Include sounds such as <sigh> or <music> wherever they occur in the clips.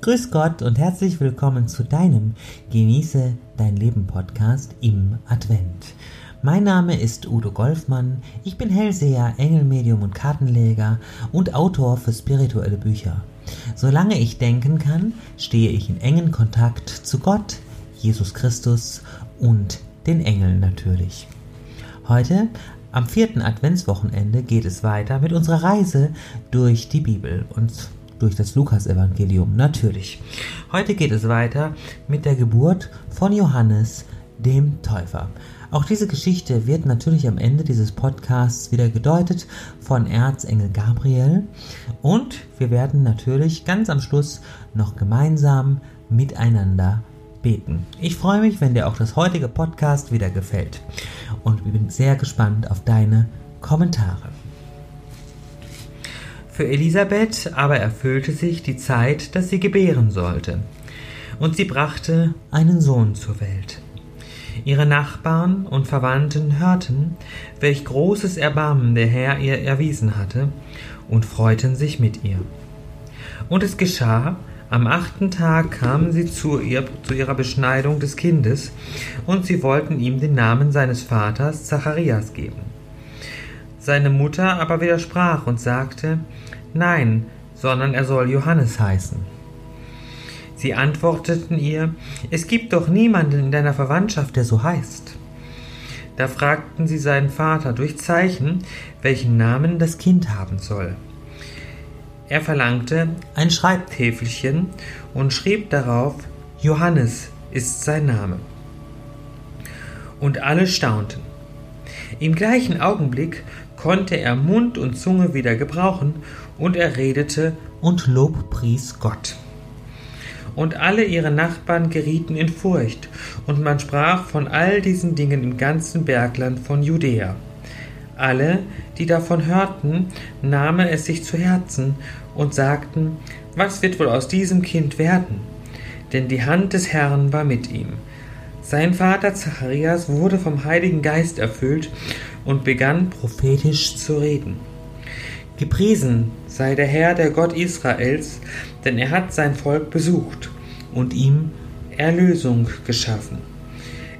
Grüß Gott und herzlich willkommen zu deinem Genieße dein Leben Podcast im Advent. Mein Name ist Udo Golfmann, ich bin Hellseher, Engelmedium und Kartenleger und Autor für spirituelle Bücher. Solange ich denken kann, stehe ich in engen Kontakt zu Gott, Jesus Christus und den Engeln natürlich. Heute, am vierten Adventswochenende, geht es weiter mit unserer Reise durch die Bibel und durch das Lukasevangelium natürlich. Heute geht es weiter mit der Geburt von Johannes dem Täufer. Auch diese Geschichte wird natürlich am Ende dieses Podcasts wieder gedeutet von Erzengel Gabriel und wir werden natürlich ganz am Schluss noch gemeinsam miteinander beten. Ich freue mich, wenn dir auch das heutige Podcast wieder gefällt und ich bin sehr gespannt auf deine Kommentare. Für Elisabeth aber erfüllte sich die Zeit, dass sie gebären sollte, und sie brachte einen Sohn zur Welt. Ihre Nachbarn und Verwandten hörten, welch großes Erbarmen der Herr ihr erwiesen hatte, und freuten sich mit ihr. Und es geschah, am achten Tag kamen sie zu, ihr, zu ihrer Beschneidung des Kindes, und sie wollten ihm den Namen seines Vaters Zacharias geben. Seine Mutter aber widersprach und sagte, Nein, sondern er soll Johannes heißen. Sie antworteten ihr, Es gibt doch niemanden in deiner Verwandtschaft, der so heißt. Da fragten sie seinen Vater durch Zeichen, welchen Namen das Kind haben soll. Er verlangte ein Schreibtäfelchen und schrieb darauf Johannes ist sein Name. Und alle staunten. Im gleichen Augenblick konnte er Mund und Zunge wieder gebrauchen, und er redete und lobpries Gott. Und alle ihre Nachbarn gerieten in Furcht, und man sprach von all diesen Dingen im ganzen Bergland von Judäa. Alle, die davon hörten, nahmen es sich zu Herzen und sagten, was wird wohl aus diesem Kind werden? Denn die Hand des Herrn war mit ihm. Sein Vater Zacharias wurde vom Heiligen Geist erfüllt und begann prophetisch zu reden. Gepriesen sei der Herr, der Gott Israels, denn er hat sein Volk besucht und ihm Erlösung geschaffen.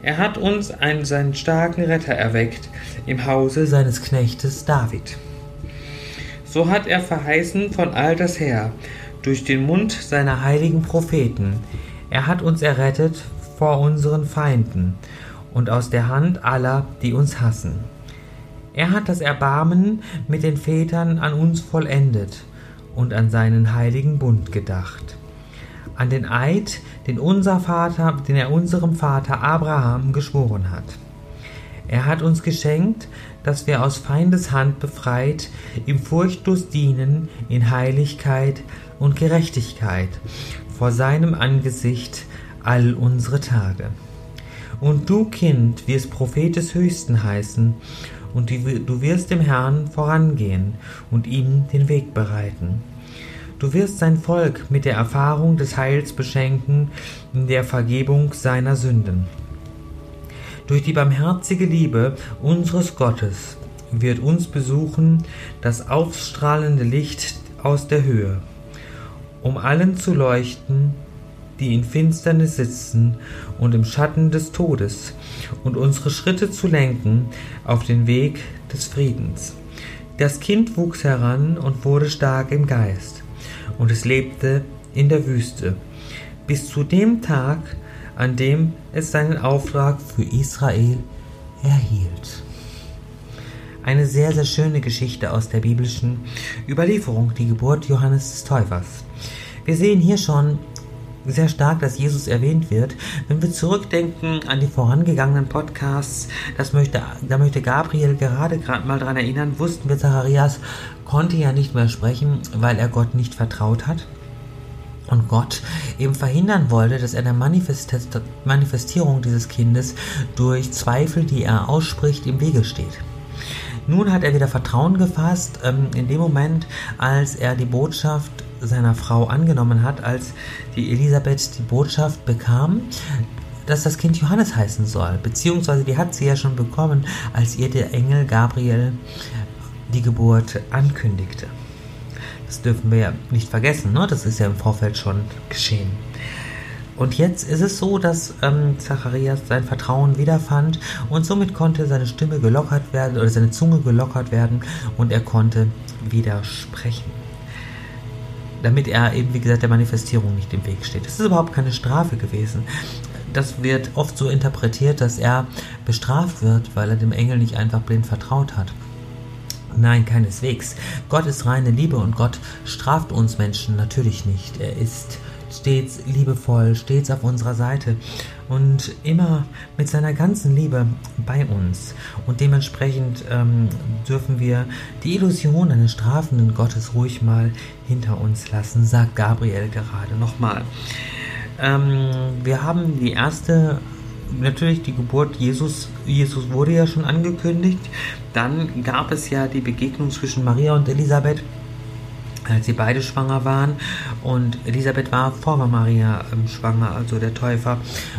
Er hat uns einen seinen starken Retter erweckt im Hause seines Knechtes David. So hat er verheißen von alters her durch den Mund seiner heiligen Propheten. Er hat uns errettet vor unseren Feinden und aus der Hand aller, die uns hassen. Er hat das Erbarmen mit den Vätern an uns vollendet und an seinen heiligen Bund gedacht. An den Eid, den unser Vater, den er unserem Vater Abraham geschworen hat. Er hat uns geschenkt, dass wir aus Feindes Hand befreit, ihm furchtlos dienen in Heiligkeit und Gerechtigkeit vor seinem Angesicht all unsere Tage. Und du, Kind, wirst Prophet des Höchsten heißen, und du wirst dem Herrn vorangehen und ihm den Weg bereiten. Du wirst sein Volk mit der Erfahrung des Heils beschenken in der Vergebung seiner Sünden. Durch die barmherzige Liebe unseres Gottes wird uns besuchen das aufstrahlende Licht aus der Höhe, um allen zu leuchten, die in Finsternis sitzen und im Schatten des Todes, und unsere Schritte zu lenken auf den Weg des Friedens. Das Kind wuchs heran und wurde stark im Geist, und es lebte in der Wüste, bis zu dem Tag, an dem es seinen Auftrag für Israel erhielt. Eine sehr, sehr schöne Geschichte aus der biblischen Überlieferung, die Geburt Johannes des Täufers. Wir sehen hier schon sehr stark, dass Jesus erwähnt wird. Wenn wir zurückdenken an die vorangegangenen Podcasts, das möchte, da möchte Gabriel gerade gerade mal daran erinnern, wussten wir, Zacharias konnte ja nicht mehr sprechen, weil er Gott nicht vertraut hat. Und Gott eben verhindern wollte, dass er der Manifestierung dieses Kindes durch Zweifel, die er ausspricht, im Wege steht. Nun hat er wieder Vertrauen gefasst, ähm, in dem Moment, als er die Botschaft seiner Frau angenommen hat, als die Elisabeth die Botschaft bekam, dass das Kind Johannes heißen soll. Beziehungsweise die hat sie ja schon bekommen, als ihr der Engel Gabriel die Geburt ankündigte. Das dürfen wir ja nicht vergessen, ne? das ist ja im Vorfeld schon geschehen. Und jetzt ist es so, dass ähm, Zacharias sein Vertrauen wiederfand und somit konnte seine Stimme gelockert werden oder seine Zunge gelockert werden und er konnte wieder sprechen. Damit er eben, wie gesagt, der Manifestierung nicht im Weg steht. Es ist überhaupt keine Strafe gewesen. Das wird oft so interpretiert, dass er bestraft wird, weil er dem Engel nicht einfach blind vertraut hat. Nein, keineswegs. Gott ist reine Liebe und Gott straft uns Menschen natürlich nicht. Er ist stets liebevoll, stets auf unserer Seite und immer mit seiner ganzen Liebe bei uns. Und dementsprechend ähm, dürfen wir die Illusion eines strafenden Gottes ruhig mal hinter uns lassen, sagt Gabriel gerade nochmal. Ähm, wir haben die erste natürlich die Geburt Jesus, Jesus wurde ja schon angekündigt. Dann gab es ja die Begegnung zwischen Maria und Elisabeth als sie beide schwanger waren. Und Elisabeth war vor Maria ähm, schwanger, also der Täufer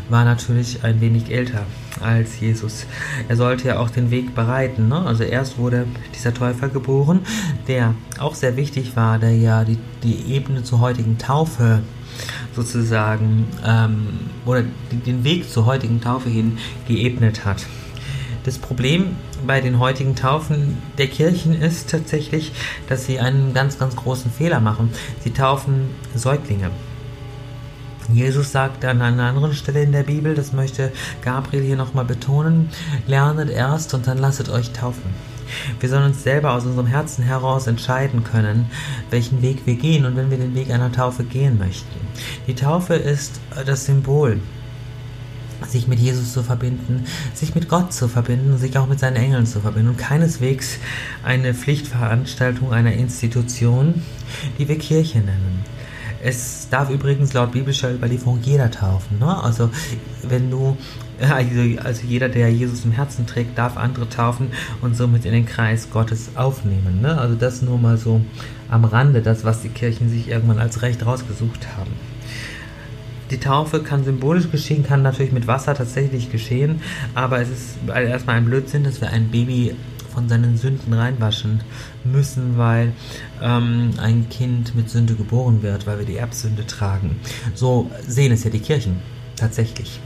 war natürlich ein wenig älter als Jesus. Er sollte ja auch den Weg bereiten. Ne? Also erst wurde dieser Täufer geboren, der auch sehr wichtig war, der ja die, die Ebene zur heutigen Taufe sozusagen ähm, oder den Weg zur heutigen Taufe hin geebnet hat. Das Problem bei den heutigen Taufen der Kirchen ist tatsächlich, dass sie einen ganz, ganz großen Fehler machen. Sie taufen Säuglinge. Jesus sagt an einer anderen Stelle in der Bibel, das möchte Gabriel hier nochmal betonen, lernet erst und dann lasset euch taufen. Wir sollen uns selber aus unserem Herzen heraus entscheiden können, welchen Weg wir gehen und wenn wir den Weg einer Taufe gehen möchten. Die Taufe ist das Symbol sich mit Jesus zu verbinden, sich mit Gott zu verbinden, sich auch mit seinen Engeln zu verbinden und keineswegs eine Pflichtveranstaltung einer Institution, die wir Kirche nennen. Es darf übrigens laut biblischer Überlieferung jeder taufen. Ne? Also wenn du, also, also jeder, der Jesus im Herzen trägt, darf andere taufen und somit in den Kreis Gottes aufnehmen. Ne? Also das nur mal so am Rande, das, was die Kirchen sich irgendwann als Recht rausgesucht haben. Die Taufe kann symbolisch geschehen, kann natürlich mit Wasser tatsächlich geschehen, aber es ist erstmal ein Blödsinn, dass wir ein Baby von seinen Sünden reinwaschen müssen, weil ähm, ein Kind mit Sünde geboren wird, weil wir die Erbsünde tragen. So sehen es ja die Kirchen tatsächlich.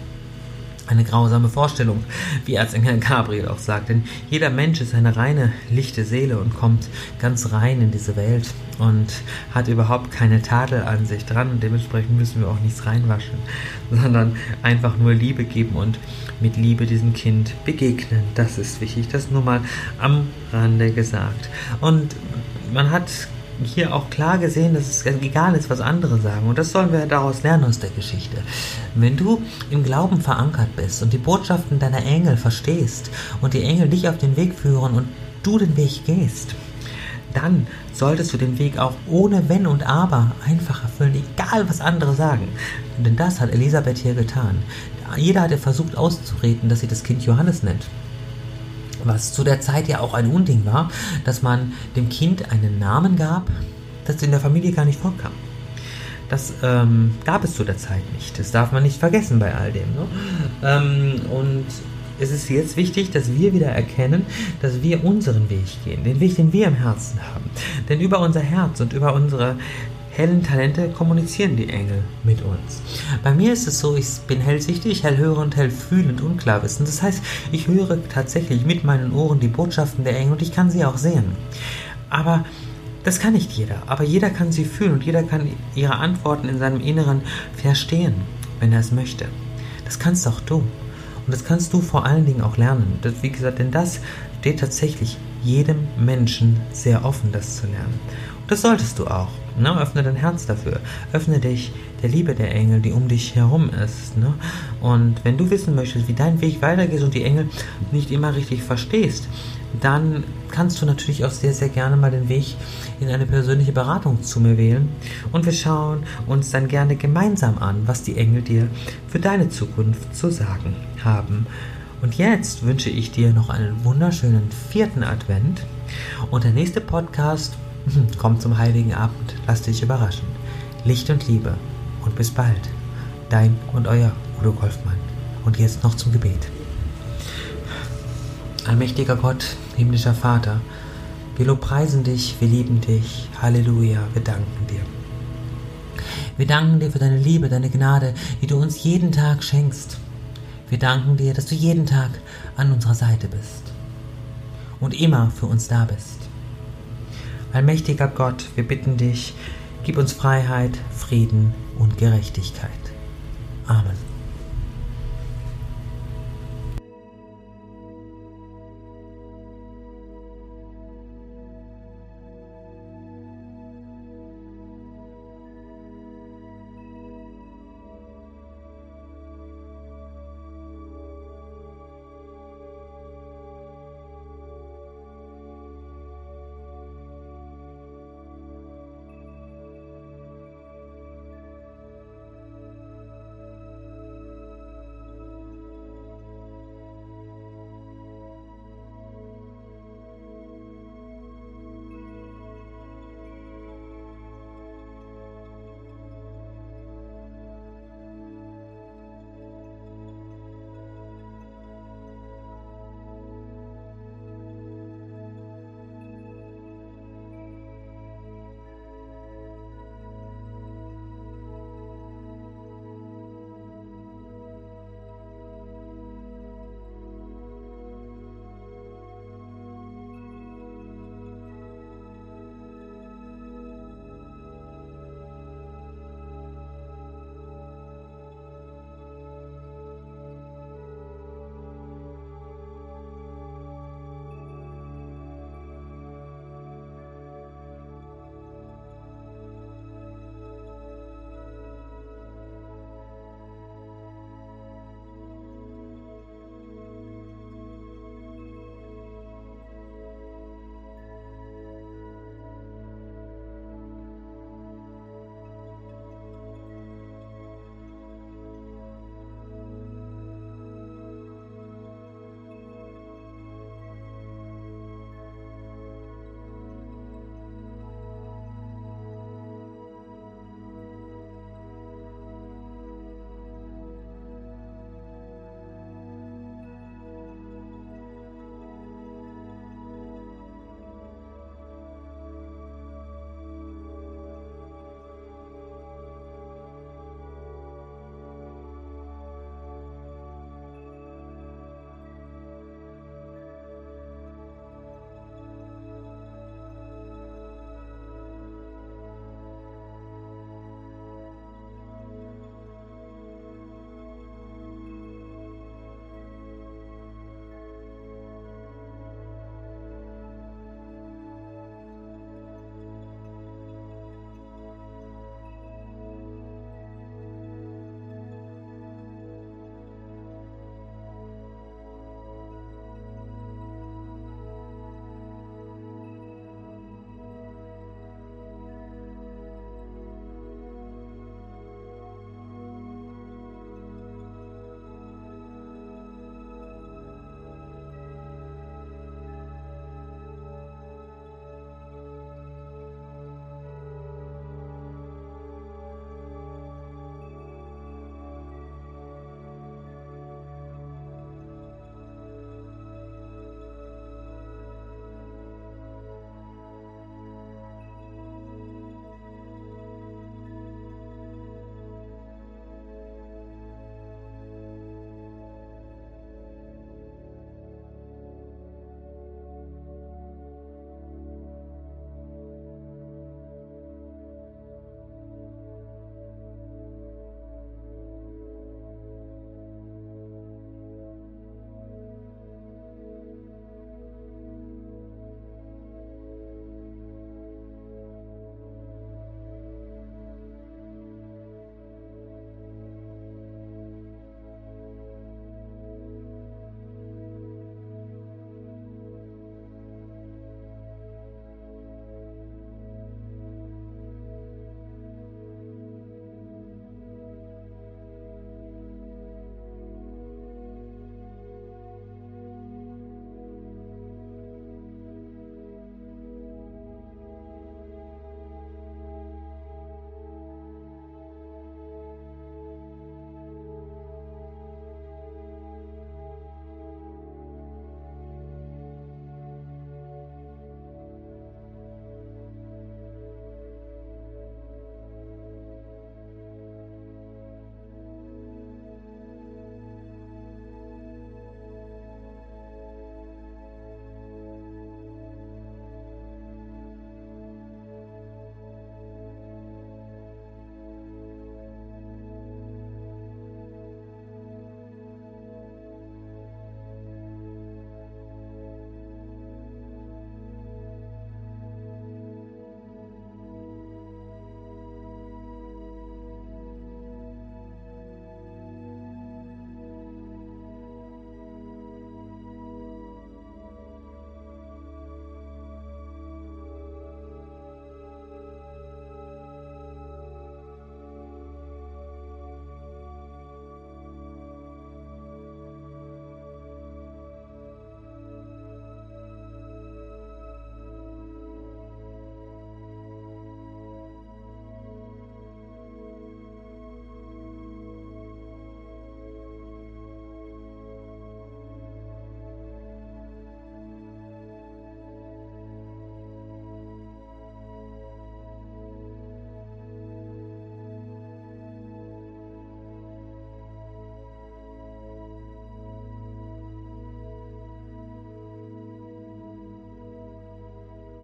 Eine grausame Vorstellung, wie Erzengel Gabriel auch sagt. Denn jeder Mensch ist eine reine, lichte Seele und kommt ganz rein in diese Welt und hat überhaupt keine Tadel an sich dran. Und dementsprechend müssen wir auch nichts reinwaschen, sondern einfach nur Liebe geben und mit Liebe diesem Kind begegnen. Das ist wichtig. Das nur mal am Rande gesagt. Und man hat hier auch klar gesehen, dass es egal ist, was andere sagen. Und das sollen wir daraus lernen aus der Geschichte. Wenn du im Glauben verankert bist und die Botschaften deiner Engel verstehst und die Engel dich auf den Weg führen und du den Weg gehst, dann solltest du den Weg auch ohne Wenn und Aber einfach erfüllen, egal was andere sagen. Denn das hat Elisabeth hier getan. Jeder hat ihr versucht auszureden, dass sie das Kind Johannes nennt was zu der Zeit ja auch ein Unding war, dass man dem Kind einen Namen gab, das in der Familie gar nicht vorkam. Das ähm, gab es zu der Zeit nicht. Das darf man nicht vergessen bei all dem. Ne? Ähm, und es ist jetzt wichtig, dass wir wieder erkennen, dass wir unseren Weg gehen, den Weg, den wir im Herzen haben. Denn über unser Herz und über unsere hellen Talente kommunizieren die Engel mit uns. Bei mir ist es so, ich bin hellsichtig, hellhörend, hellfühlend und klarwissend. Das heißt, ich höre tatsächlich mit meinen Ohren die Botschaften der Engel und ich kann sie auch sehen. Aber das kann nicht jeder, aber jeder kann sie fühlen und jeder kann ihre Antworten in seinem Inneren verstehen, wenn er es möchte. Das kannst auch du. Und das kannst du vor allen Dingen auch lernen. Das, wie gesagt, denn das steht tatsächlich jedem Menschen sehr offen, das zu lernen. Und das solltest du auch. Ne? Öffne dein Herz dafür. Öffne dich der Liebe der Engel, die um dich herum ist. Ne? Und wenn du wissen möchtest, wie dein Weg weitergeht und die Engel nicht immer richtig verstehst, dann kannst du natürlich auch sehr, sehr gerne mal den Weg in eine persönliche Beratung zu mir wählen. Und wir schauen uns dann gerne gemeinsam an, was die Engel dir für deine Zukunft zu sagen haben. Und jetzt wünsche ich dir noch einen wunderschönen vierten Advent. Und der nächste Podcast <laughs> Komm zum heiligen Abend, lass dich überraschen. Licht und Liebe und bis bald. Dein und euer Udo Golfmann. Und jetzt noch zum Gebet. Allmächtiger Gott, himmlischer Vater, Wir lobpreisen dich, wir lieben dich. Halleluja, wir danken dir. Wir danken dir für deine Liebe, deine Gnade, die du uns jeden Tag schenkst. Wir danken dir, dass du jeden Tag an unserer Seite bist und immer für uns da bist. Allmächtiger Gott, wir bitten dich, gib uns Freiheit, Frieden und Gerechtigkeit. Amen.